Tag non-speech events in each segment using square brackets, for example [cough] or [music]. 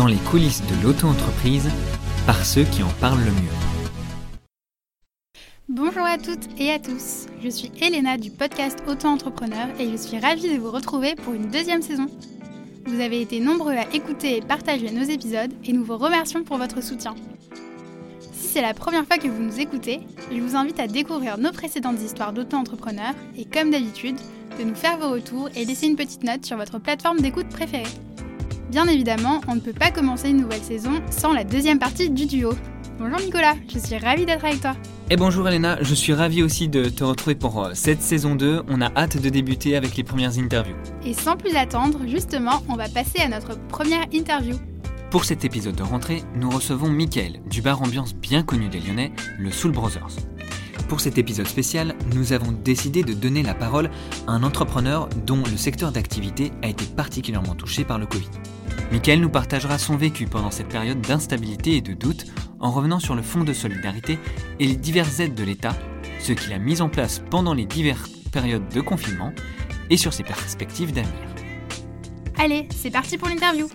dans les coulisses de l'auto-entreprise par ceux qui en parlent le mieux. Bonjour à toutes et à tous, je suis Elena du podcast Auto-entrepreneur et je suis ravie de vous retrouver pour une deuxième saison. Vous avez été nombreux à écouter et partager nos épisodes et nous vous remercions pour votre soutien. Si c'est la première fois que vous nous écoutez, je vous invite à découvrir nos précédentes histoires d'auto-entrepreneurs et comme d'habitude, de nous faire vos retours et laisser une petite note sur votre plateforme d'écoute préférée. Bien évidemment, on ne peut pas commencer une nouvelle saison sans la deuxième partie du duo. Bonjour Nicolas, je suis ravie d'être avec toi. Et bonjour Elena, je suis ravi aussi de te retrouver pour euh, cette saison 2. On a hâte de débuter avec les premières interviews. Et sans plus attendre, justement, on va passer à notre première interview. Pour cet épisode de rentrée, nous recevons Mickaël du bar ambiance bien connu des Lyonnais, le Soul Brothers. Pour cet épisode spécial, nous avons décidé de donner la parole à un entrepreneur dont le secteur d'activité a été particulièrement touché par le Covid. Michael nous partagera son vécu pendant cette période d'instabilité et de doute en revenant sur le fonds de solidarité et les diverses aides de l'État, ce qu'il a mis en place pendant les diverses périodes de confinement et sur ses perspectives d'avenir. Allez, c'est parti pour l'interview.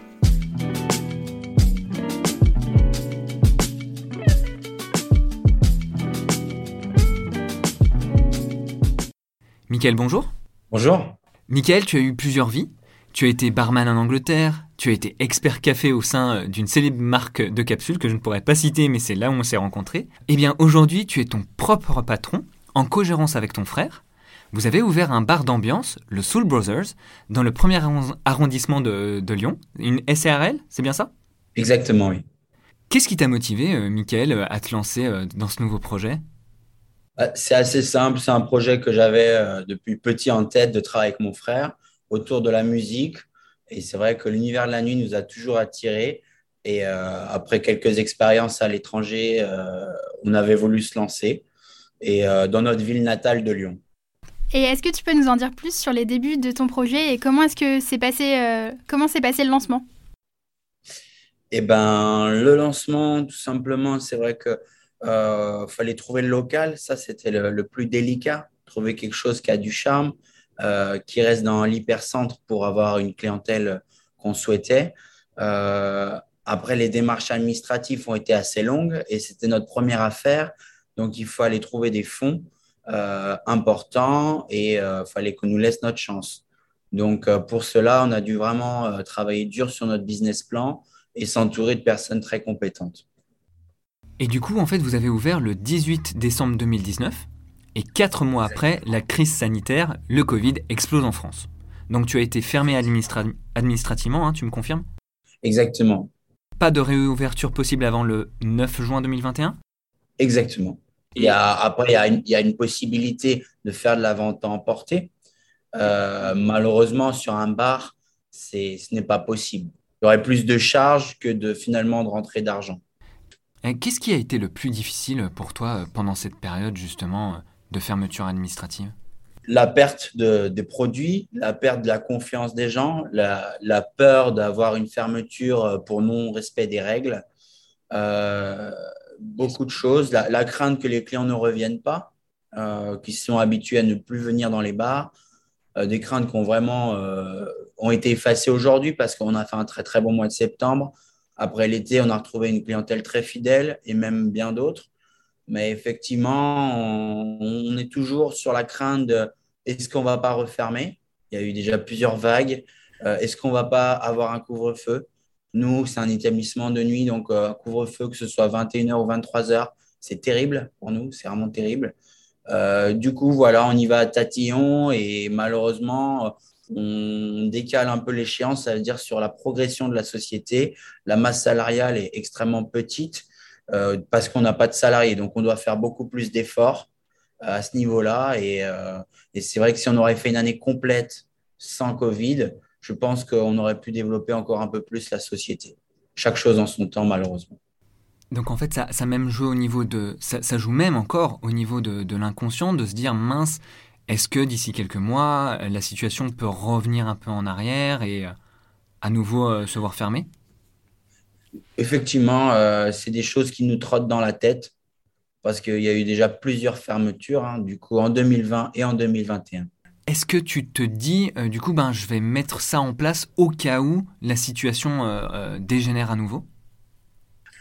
Michael, bonjour. Bonjour. Michael, tu as eu plusieurs vies. Tu as été barman en Angleterre, tu as été expert café au sein euh, d'une célèbre marque de capsules que je ne pourrais pas citer, mais c'est là où on s'est rencontrés. Eh bien, aujourd'hui, tu es ton propre patron, en co-gérance avec ton frère. Vous avez ouvert un bar d'ambiance, le Soul Brothers, dans le premier arrondissement de, Lyon, une SARL, c'est bien ça? Exactement, oui. Qu'est-ce qui t'a motivé, euh, Michael, à te lancer euh, dans ce nouveau projet? C'est assez simple, c'est un projet que j'avais depuis petit en tête de travailler avec mon frère autour de la musique. Et c'est vrai que l'univers de la nuit nous a toujours attirés. Et euh, après quelques expériences à l'étranger, euh, on avait voulu se lancer et euh, dans notre ville natale de Lyon. Et est-ce que tu peux nous en dire plus sur les débuts de ton projet et comment est-ce que c'est passé, comment s'est passé le lancement? Eh ben, le lancement, tout simplement, c'est vrai que fallait trouver le local. Ça, c'était le, plus délicat. Trouver quelque chose qui a du charme, euh, qui reste dans l'hypercentre pour avoir une clientèle qu'on souhaitait. Euh, après, les démarches administratives ont été assez longues et c'était notre première affaire. Donc, il fallait trouver des fonds euh, importants et il fallait qu'on nous laisse notre chance. Donc, pour cela, on a dû vraiment travailler dur sur notre business plan et s'entourer de personnes très compétentes. Et du coup, en fait, vous avez ouvert le 18 décembre 2019 et quatre mois après, la crise sanitaire, le Covid explose en France. Donc tu as été fermé administrativement, hein, tu me confirmes? Exactement. Pas de réouverture possible avant le 9 juin 2021 Exactement. Il y a, après, il y, a une, possibilité de faire de la vente à emporter. Euh, malheureusement, sur un bar, ce n'est pas possible. Il y aurait plus de charges que de finalement de rentrée d'argent. Qu'est-ce qui a été le plus difficile pour toi euh, pendant cette période justement de fermeture administrative? La perte de, des produits, la perte de la confiance des gens, la, peur d'avoir une fermeture pour non-respect des règles, euh, beaucoup de choses, la, crainte que les clients ne reviennent pas, euh, qui sont habitués à ne plus venir dans les bars, euh, des craintes qui ont vraiment ont été effacées aujourd'hui parce qu'on a fait un très très bon mois de septembre. Après l'été, on a retrouvé une clientèle très fidèle et même bien d'autres. Mais effectivement, on, est toujours sur la crainte de est-ce qu'on ne va pas refermer? Il y a eu déjà plusieurs vagues. Euh, est-ce qu'on ne va pas avoir un couvre-feu? Nous, c'est un établissement de nuit, donc euh, couvre-feu, que ce soit 21h ou 23h, c'est terrible pour nous, c'est vraiment terrible. Euh, du coup, voilà, on y va à tatillon et malheureusement, on décale un peu l'échéance, ça veut dire sur la progression de la société. La masse salariale est extrêmement petite. Euh, parce qu'on n'a pas de salariés. Donc, on doit faire beaucoup plus d'efforts euh, à ce niveau-là. Euh, et, c'est vrai que si on aurait fait une année complète sans Covid, je pense qu'on aurait pu développer encore un peu plus la société. Chaque chose en son temps, malheureusement. Donc en fait, ça, même joue au niveau de, ça, joue même encore au niveau de l'inconscient, de se dire mince, est-ce que d'ici quelques mois, la situation peut revenir un peu en arrière et à nouveau se voir fermer Effectivement, euh, c'est des choses qui nous trottent dans la tête parce qu'il y a eu déjà plusieurs fermetures, hein, du coup, en 2020 et en 2021. Est-ce que tu te dis, euh, du coup, ben, je vais mettre ça en place au cas où la situation euh, euh, dégénère à nouveau?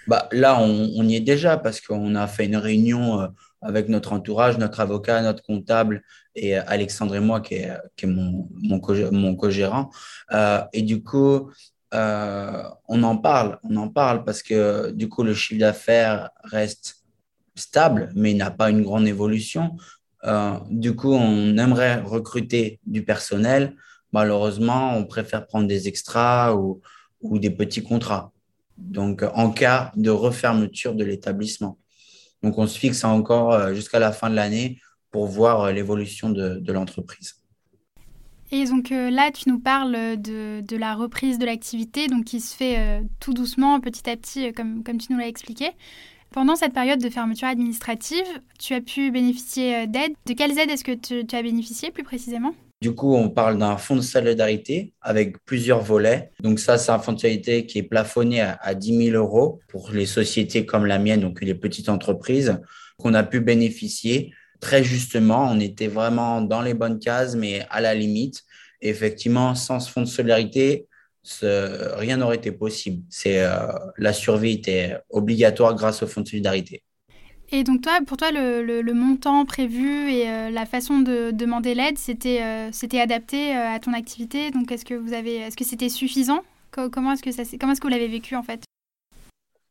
Bah, Là, on, y est déjà parce qu'on a fait une réunion avec notre entourage, notre avocat, notre comptable et Alexandre et moi, qui est, mon, co-gérant. et du coup, on en parle, on en parle parce que du coup, le chiffre d'affaires reste stable, mais il n'a pas une grande évolution. Euh, du coup, on aimerait recruter du personnel. Malheureusement, on préfère prendre des extras ou, des petits contrats. Donc, en cas de refermeture de l'établissement. Donc, on se fixe encore euh, jusqu'à la fin de l'année pour voir euh, l'évolution de, l'entreprise. Et donc là, tu nous parles de, la reprise de l'activité, donc qui se fait tout doucement, petit à petit, comme, comme tu nous l'as expliqué. Pendant cette période de fermeture administrative, tu as pu bénéficier euh, d'aides. De quelles aides est-ce que tu, as bénéficié plus précisément? Du coup, on parle d'un fonds de solidarité avec plusieurs volets. Donc ça, c'est un fonds de solidarité qui est plafonné à, 10 000 euros pour les sociétés comme la mienne, donc les petites entreprises, qu'on a pu bénéficier très justement. On était vraiment dans les bonnes cases, mais à la limite. effectivement, sans ce fonds de solidarité, rien n'aurait été possible. C'est euh, la survie était obligatoire grâce au fonds de solidarité. Et donc toi, pour toi, le, montant prévu et euh, la façon de demander l'aide, c'était euh, adapté à ton activité? Donc est-ce que vous avez, est-ce que c'était suffisant? Comment est-ce que ça, comment est-ce que vous l'avez vécu en fait?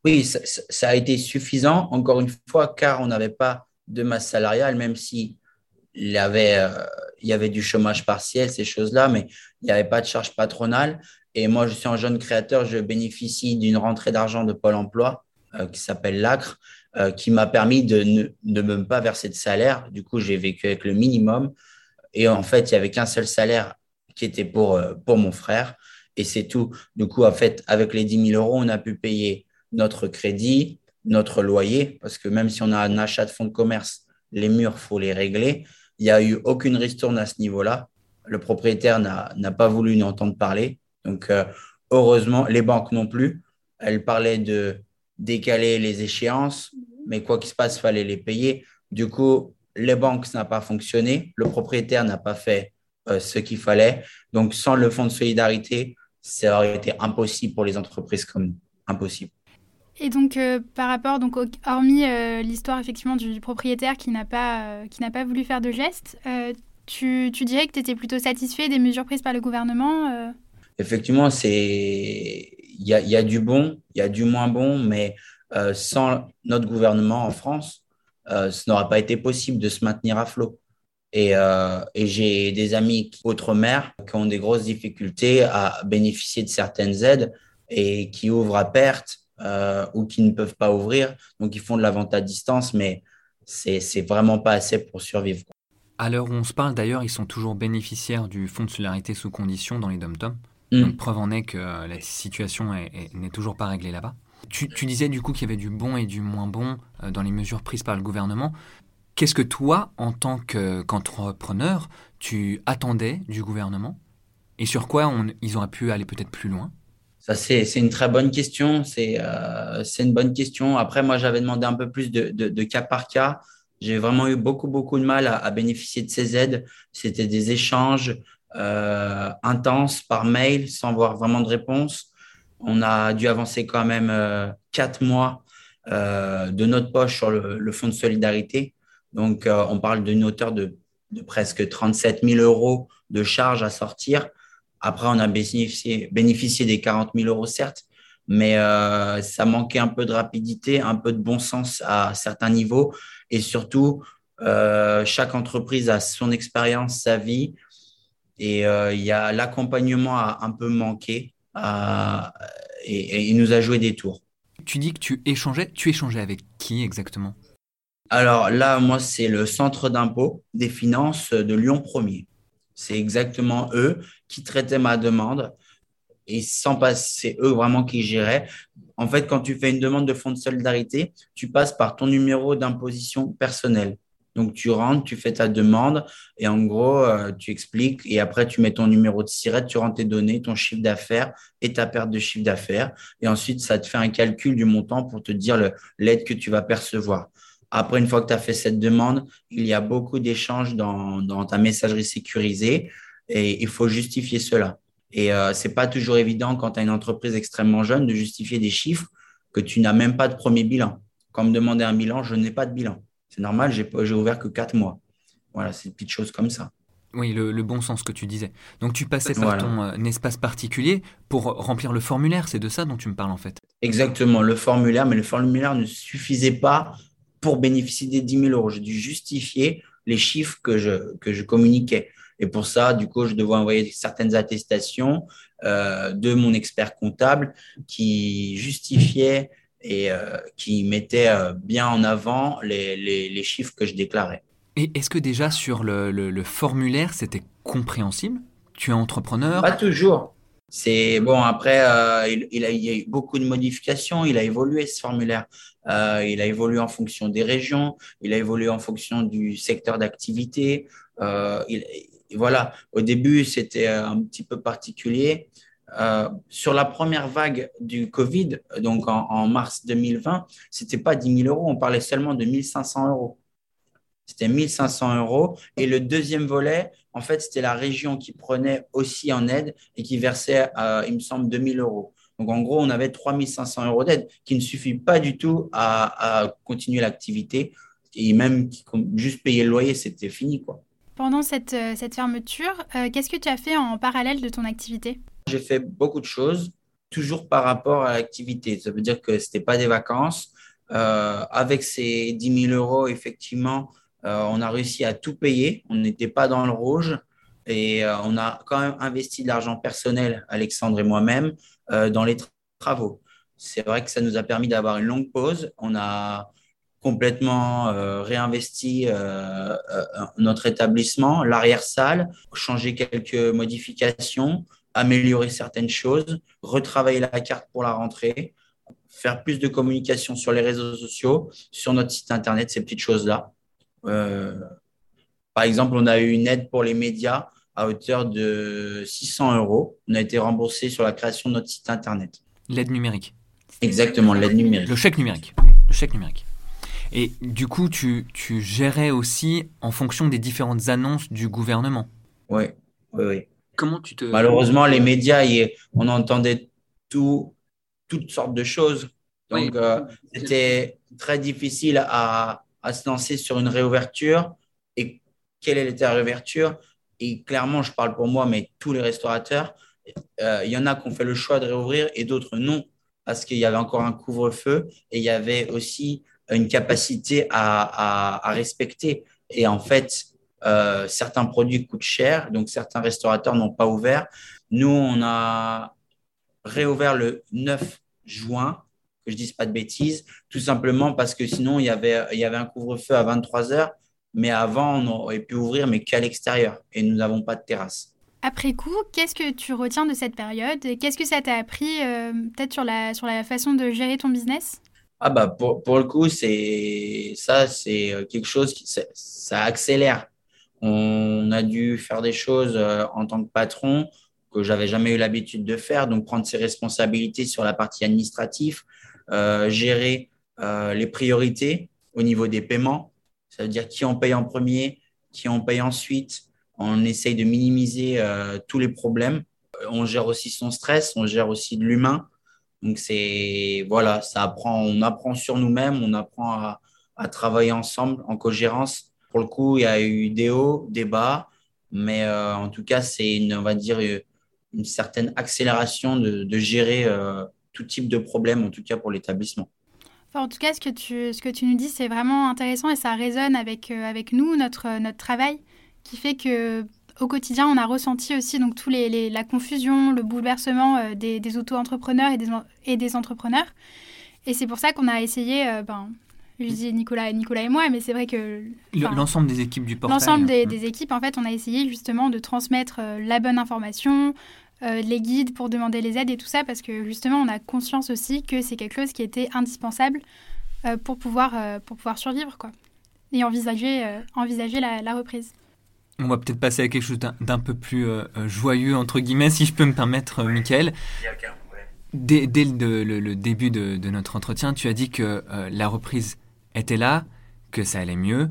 Oui, ça, ça, a été suffisant. Encore une fois, car on n'avait pas de masse salariale, même si il y avait, il y avait du chômage partiel, ces choses-là, mais il n'y avait pas de charge patronale. Et moi, je suis un jeune créateur, je bénéficie d'une rentrée d'argent de Pôle emploi euh, qui s'appelle l'ACRE, euh, qui m'a permis de ne même pas verser de salaire. Du coup, j'ai vécu avec le minimum. Et en fait, il n'y avait qu'un seul salaire qui était pour, euh, pour mon frère. Et c'est tout. Du coup, en fait, avec les 10 000 euros, on a pu payer notre crédit, notre loyer, parce que même si on a un achat de fonds de commerce, les murs, faut les régler. Il n'y a eu aucune ristourne à ce niveau-là. Le propriétaire n'a pas voulu nous entendre parler. Donc, euh, heureusement, les banques non plus. Elles parlaient de décaler les échéances, mais quoi qu'il se passe, il fallait les payer. Du coup, les banques, ça n'a pas fonctionné. Le propriétaire n'a pas fait euh, ce qu'il fallait. Donc, sans le fonds de solidarité, ça aurait été impossible pour les entreprises comme nous. Impossible. Et donc, euh, par rapport, donc, hormis l'histoire effectivement du, propriétaire qui n'a pas, qui n'a pas voulu faire de gestes, tu, tu, dirais que tu étais plutôt satisfait des mesures prises par le gouvernement effectivement, c'est il y a, du bon, il y a du moins bon, mais euh, sans notre gouvernement en France, euh, ce n'aurait pas été possible de se maintenir à flot. Et, euh, j'ai des amis outre-mer qui ont des grosses difficultés à bénéficier de certaines aides et qui ouvrent à perte ou qui ne peuvent pas ouvrir. Donc, ils font de la vente à distance, mais c'est vraiment pas assez pour survivre. À l'heure où on se parle, d'ailleurs, ils sont toujours bénéficiaires du fonds de solidarité sous condition dans les dom-toms. Mm. preuve en est que la situation n'est toujours pas réglée là-bas. Tu, disais du coup qu'il y avait du bon et du moins bon euh, dans les mesures prises par le gouvernement. Qu'est-ce que toi, en tant qu'entrepreneur, tu attendais du gouvernement? Et sur quoi ils auraient pu aller peut-être plus loin? Ça, c'est une très bonne question. Euh, c'est une bonne question. Après, moi, j'avais demandé un peu plus de, cas par cas. J'ai vraiment eu beaucoup, beaucoup de mal à bénéficier de ces aides. C'était des échanges. Euh, intense par mail sans voir vraiment de réponse. On a dû avancer quand même euh, quatre mois euh, de notre poche sur le, fonds de solidarité. Donc, on parle d'une hauteur de, presque 37 000 euros de charges à sortir. Après, on a bénéficié, bénéficié des 40 000 euros, certes, mais ça manquait un peu de rapidité, un peu de bon sens à certains niveaux. Et surtout, chaque entreprise a son expérience, sa vie. Et euh, il y a l'accompagnement a un peu manqué et, il nous a joué des tours. Tu dis que tu échangeais. Tu échangeais avec qui exactement? Alors là, moi, c'est le centre d'impôt des finances de Lyon 1er. C'est exactement eux qui traitaient ma demande et sans passer, c'est eux vraiment qui géraient. En fait, quand tu fais une demande de fonds de solidarité, tu passes par ton numéro d'imposition personnel. Donc, tu rentres, tu fais ta demande et en gros, euh, tu expliques et après, tu mets ton numéro de SIRET, tu rentres tes données, ton chiffre d'affaires et ta perte de chiffre d'affaires. Et ensuite, ça te fait un calcul du montant pour te dire l'aide que tu vas percevoir. Après, une fois que tu as fait cette demande, il y a beaucoup d'échanges dans, ta messagerie sécurisée et il faut justifier cela. Et euh, ce n'est pas toujours évident quand tu as une entreprise extrêmement jeune de justifier des chiffres que tu n'as même pas de premier bilan. Quand me demander un bilan, je n'ai pas de bilan. C'est normal, j'ai ouvert que quatre mois. Voilà, c'est une petite chose comme ça. Oui, le, bon sens que tu disais. Donc tu passais par ton euh, espace particulier pour remplir le formulaire, c'est de ça dont tu me parles en fait. Exactement, le formulaire, mais le formulaire ne suffisait pas pour bénéficier des 10 000 euros. J'ai dû justifier les chiffres que je, que je communiquais. Et pour ça, du coup, je devais envoyer certaines attestations euh, de mon expert comptable qui justifiait et euh, qui mettait bien en avant les, les chiffres que je déclarais. Et est-ce que déjà sur le, formulaire, c'était compréhensible? Tu es entrepreneur? Pas toujours. C'est bon. Après, euh, il, a, y a eu beaucoup de modifications. Il a évolué ce formulaire. Euh, il a évolué en fonction des régions. Il a évolué en fonction du secteur d'activité. Euh, voilà. Au début, c'était un petit peu particulier. Sur la première vague du Covid, donc en, mars 2020, c'était pas 10 000 euros. On parlait seulement de 1500 euros. C'était 1500 euros. Et le deuxième volet, en fait, c'était la région qui prenait aussi en aide et qui versait, euh, il me semble, 2000 euros. Donc, en gros, on avait 3500 euros d'aide qui ne suffit pas du tout à, continuer l'activité. Et même juste payer le loyer, c'était fini. Quoi. Pendant cette, euh, cette fermeture, euh, qu'est-ce que tu as fait en parallèle de ton activité? J'ai fait beaucoup de choses, toujours par rapport à l'activité. Ça veut dire que ce n'était pas des vacances. avec ces 10 000 euros, effectivement, euh, on a réussi à tout payer. On n'était pas dans le rouge. Et euh, on a quand même investi de l'argent personnel, Alexandre et moi-même, euh, dans les travaux. C'est vrai que ça nous a permis d'avoir une longue pause. On a complètement réinvesti notre établissement, l'arrière-salle, changé quelques modifications, améliorer certaines choses, retravailler la carte pour la rentrée, faire plus de communication sur les réseaux sociaux, sur notre site internet, ces petites choses-là. Euh, par exemple, on a eu une aide pour les médias à hauteur de 600 euros. On a été remboursé sur la création de notre site internet. L'aide numérique. Exactement, l'aide numérique. Le chèque numérique. Le chèque numérique. Et du coup, tu, tu, gérais aussi en fonction des différentes annonces du gouvernement. Oui, oui, oui. Comment tu te... Malheureusement, les médias, on entendait tout, toutes sortes de choses. Donc, euh, c'était très difficile à, à se lancer sur une réouverture et quelle est la réouverture? Et clairement, je parle pour moi, mais tous les restaurateurs, euh, il y en a qui ont fait le choix de réouvrir et d'autres non, parce qu'il y avait encore un couvre-feu et il y avait aussi une capacité à, respecter. Et en fait, euh, certains produits coûtent cher, donc certains restaurateurs n'ont pas ouvert. Nous, on a réouvert le 9 juin que je dise pas de bêtises, tout simplement parce que sinon, il y avait, il y avait un couvre-feu à 23 heures, mais avant, on aurait pu ouvrir, mais qu'à l'extérieur, et nous n'avons pas de terrasse. Après coup, qu'est-ce que tu retiens de cette période? Qu'est-ce que ça t'a appris euh, peut-être sur la, sur la façon de gérer ton business? Ah bah pour, pour le coup, c'est ça, c'est euh, quelque chose qui ça accélère. On a dû faire des choses euh, en tant que patron que j'avais jamais eu l'habitude de faire, donc prendre ses responsabilités sur la partie administrative, euh, gérer euh, les priorités au niveau des paiements. Ça veut dire qui on paye en premier, qui on paye ensuite. On essaye de minimiser tous les problèmes. On gère aussi son stress, on gère aussi de l'humain. Donc c'est voilà, ça apprend, on apprend sur nous-mêmes, on apprend à, à, travailler ensemble en co-gérance. Pour le coup, il y a eu des hauts, des bas, mais en tout cas, c'est une, on va dire une certaine accélération de, gérer tout type de problème, en tout cas pour l'établissement. en tout cas, ce que tu, ce que tu nous dis, c'est vraiment intéressant et ça résonne avec, euh, avec nous, notre, notre travail, qui fait que au quotidien, on a ressenti aussi donc tous les, la confusion, le bouleversement euh, des, des auto-entrepreneurs et des, et des entrepreneurs. Et c'est pour ça qu'on a essayé, euh, ben, je dis Nicolas, Nicolas et moi, mais c'est vrai que l'ensemble des équipes du portail. L'ensemble des, des, équipes, en fait, on a essayé justement de transmettre la bonne information, euh, les guides pour demander les aides et tout ça, parce que justement, on a conscience aussi que c'est quelque chose qui était indispensable euh, pour, pouvoir, euh, pour pouvoir survivre, quoi. Et envisager, envisager la, reprise. On va peut-être passer à quelque chose d'un peu plus joyeux, entre guillemets, si je peux me permettre, Michael. Dès, dès le, début de, de, notre entretien, tu as dit que la reprise était là, que ça allait mieux.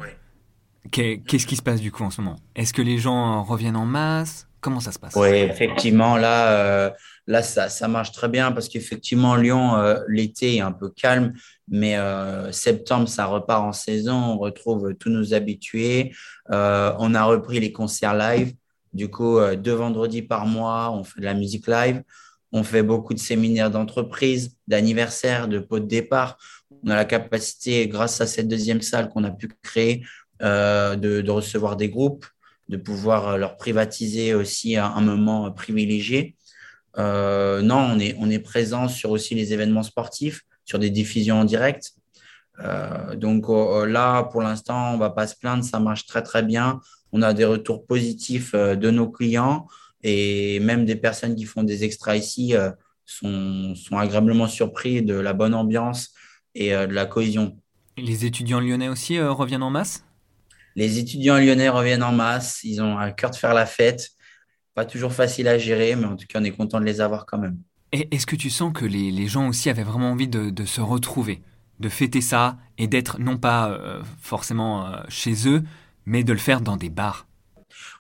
Qu'est-ce qui se passe du coup en ce moment? Est-ce que les gens reviennent en masse? Comment ça se passe? Oui, effectivement, là, euh, là ça, ça, marche très bien parce qu'effectivement, Lyon, euh, l'été est un peu calme, mais euh, septembre, ça repart en saison. On retrouve tous nos habitués. on a repris les concerts live. Du coup, deux vendredis par mois, on fait de la musique live. On fait beaucoup de séminaires d'entreprise, d'anniversaires, de pots de départ. On a la capacité, grâce à cette deuxième salle qu'on a pu créer, de, de recevoir des groupes de pouvoir euh, leur privatiser aussi un, moment privilégié. Euh, non, on est, présent sur aussi les événements sportifs, sur des diffusions en direct. Euh, donc là, pour l'instant, on va pas se plaindre, ça marche très très bien. On a des retours positifs de nos clients et même des personnes qui font des extras ici sont, sont agréablement surpris de la bonne ambiance et de la cohésion. Les étudiants lyonnais aussi reviennent en masse? Les étudiants lyonnais reviennent en masse. Ils ont un cœur de faire la fête. Pas toujours facile à gérer, mais en tout cas, on est content de les avoir quand même. Et est-ce que tu sens que les, gens aussi avaient vraiment envie de, se retrouver, de fêter ça et d'être non pas euh, forcément euh, chez eux, mais de le faire dans des bars?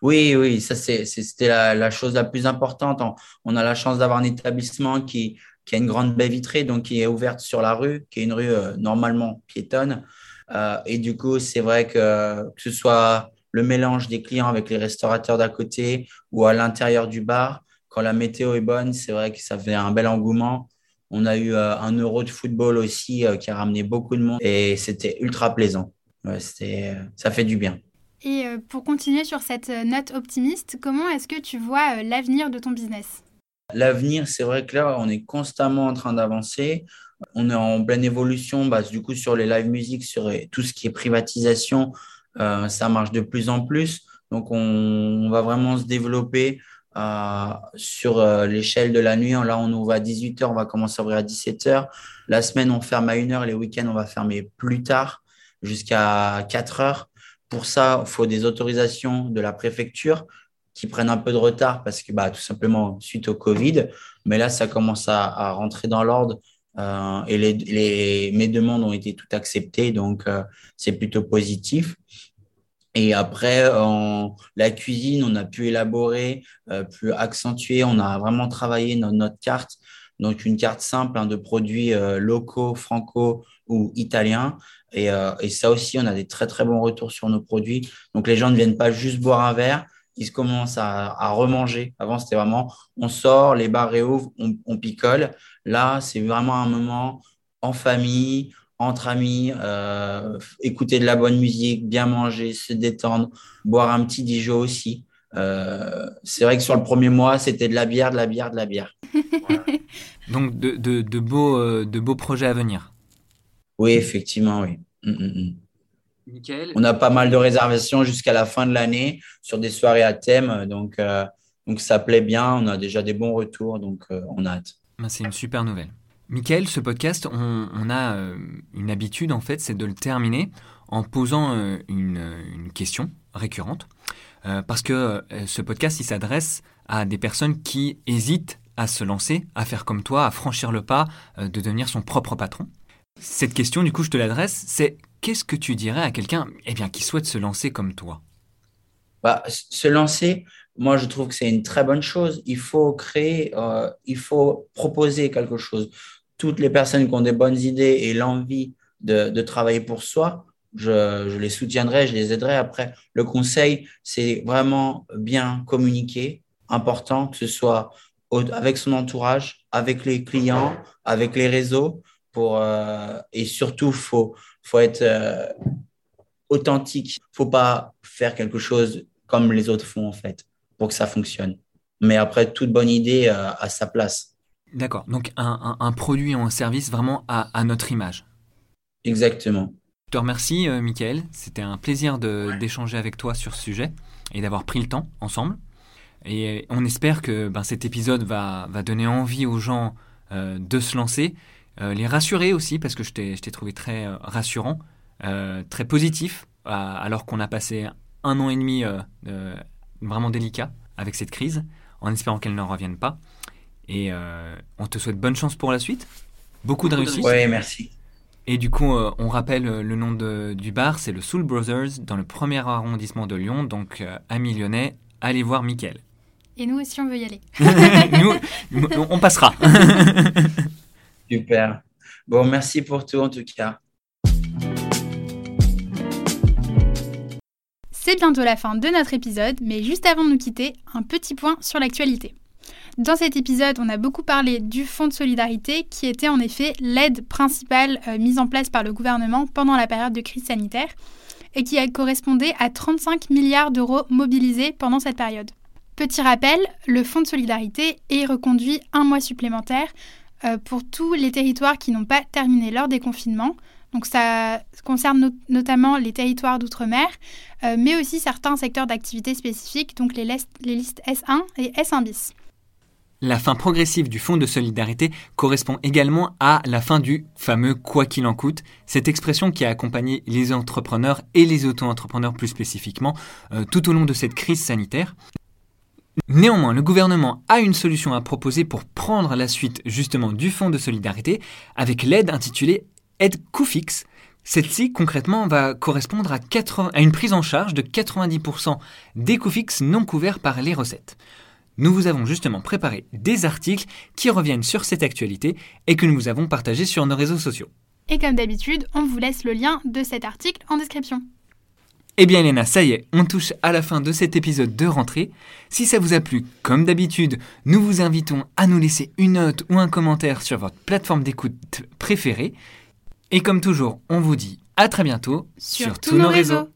Oui, oui, ça c'était la, chose la plus importante. On, a la chance d'avoir un établissement qui, a une grande baie vitrée, donc qui est ouverte sur la rue, qui est une rue euh, normalement piétonne. Euh, et du coup, c'est vrai que que ce soit le mélange des clients avec les restaurateurs d'à côté ou à l'intérieur du bar, quand la météo est bonne, c'est vrai que ça fait un bel engouement. On a eu euh, un euro de football aussi qui a ramené beaucoup de monde et c'était ultra plaisant. ça fait du bien. Et pour continuer sur cette note optimiste, comment est-ce que tu vois l'avenir de ton business? L'avenir, c'est vrai que là, on est constamment en train d'avancer. On est en pleine évolution, bah, du coup, sur les live music, sur tout ce qui est privatisation, euh, ça marche de plus en plus. Donc, on, va vraiment se développer euh, sur euh, l'échelle de la nuit. Là, on ouvre à 18h, on va commencer à ouvrir à 17h. La semaine, on ferme à 1h. Les week-ends, on va fermer plus tard, jusqu'à 4h. Pour ça, il faut des autorisations de la préfecture qui prennent un peu de retard parce que bah, tout simplement suite au Covid. Mais là, ça commence à rentrer dans l'ordre euh, et les, les, mes demandes ont été toutes acceptées, donc euh, c'est plutôt positif. Et après, en, la cuisine, on a pu élaborer, euh, pu accentuer, on a vraiment travaillé notre, carte. Donc, une carte simple hein, de produits locaux, franco ou italiens. Et, ça aussi, on a des très, très bons retours sur nos produits. Donc, les gens ne viennent pas juste boire un verre, ils commencent à, à remanger. Avant, c'était vraiment, on sort, les bars réouvrent, on, on picole. Là, c'est vraiment un moment en famille, entre amis, euh, écouter de la bonne musique, bien manger, se détendre, boire un petit Dijon aussi. Euh, c'est vrai que sur le premier mois, c'était de la bière, de la bière, de la bière. Donc de, de, beaux, euh, de beaux projets à venir. Oui, effectivement, oui. Mm, mm, On a pas mal de réservations jusqu'à la fin de l'année sur des soirées à thème. Donc, donc ça plaît bien. On a déjà des bons retours. Donc on a hâte. Ben, c'est une super nouvelle. Michael, ce podcast, on, a euh, une habitude en fait, c'est de le terminer en posant euh, une, question récurrente. Euh, parce que ce podcast, il s'adresse à des personnes qui hésitent à se lancer, à faire comme toi, à franchir le pas de devenir son propre patron. Cette question, du coup, je te l'adresse, c'est qu'est-ce que tu dirais à quelqu'un eh bien, qui souhaite se lancer comme toi? Bah, Se lancer, moi, je trouve que c'est une très bonne chose. Il faut créer, euh, il faut proposer quelque chose. Toutes les personnes qui ont des bonnes idées et l'envie de, travailler pour soi, je, les soutiendrai, je les aiderai. Après, le conseil, c'est vraiment bien communiquer, important que ce soit avec son entourage, avec les clients, avec les réseaux, pour euh, et surtout faut faut être euh, authentique. Faut pas faire quelque chose comme les autres font en fait pour que ça fonctionne. Mais après, toute bonne idée euh, a sa place. D'accord. Donc un, produit ou un service vraiment à, notre image. Exactement. Je te remercie, euh, Michael. C'était un plaisir d'échanger avec toi sur ce sujet et d'avoir pris le temps ensemble. Et on espère que ben, cet épisode va, va, donner envie aux gens euh, de se lancer, les rassurer aussi, parce que je t'ai trouvé très rassurant, très positif, alors qu'on a passé un an et demi vraiment délicat avec cette crise, en espérant qu'elle ne revienne pas. Et euh, on te souhaite bonne chance pour la suite, beaucoup de réussite. Oui, merci. Et du coup, euh, on rappelle euh, le nom de- du bar, c'est le Soul Brothers dans le premier arrondissement de Lyon. Donc, euh, amis lyonnais, allez voir Mickaël. Et nous aussi, on veut y aller. [laughs] Nous, on passera. [laughs] Super. Bon, merci pour tout en tout cas. C'est bientôt la fin de notre épisode, mais juste avant de nous quitter, un petit point sur l'actualité. Dans cet épisode, on a beaucoup parlé du Fonds de solidarité, qui était en effet l'aide principale euh, mise en place par le gouvernement pendant la période de crise sanitaire, et qui a correspondé à 35 milliards d'euros mobilisés pendant cette période. Petit rappel, le Fonds de solidarité est reconduit un mois supplémentaire euh, pour tous les territoires qui n'ont pas terminé leur déconfinement. Donc ça concerne no- notamment les territoires d'outre-mer, euh, mais aussi certains secteurs d'activité spécifiques, donc les listes S1 et S1 bis. La fin progressive du fonds de solidarité correspond également à la fin du fameux quoi qu'il en coûte, cette expression qui a accompagné les entrepreneurs et les auto-entrepreneurs plus spécifiquement euh, tout au long de cette crise sanitaire. Néanmoins, le gouvernement a une solution à proposer pour prendre la suite justement du fonds de solidarité avec l'aide intitulée aide coût fixe. Celle-ci, concrètement, va correspondre à, 80 à une prise en charge de 90% des coûts fixes non couverts par les recettes. Nous vous avons justement préparé des articles qui reviennent sur cette actualité et que nous vous avons partagés sur nos réseaux sociaux. Et comme d'habitude, on vous laisse le lien de cet article en description. Eh bien Léna, ça y est, on touche à la fin de cet épisode de rentrée. Si ça vous a plu, comme d'habitude, nous vous invitons à nous laisser une note ou un commentaire sur votre plateforme d'écoute préférée. Et comme toujours, on vous dit à très bientôt Sur tous nos réseaux.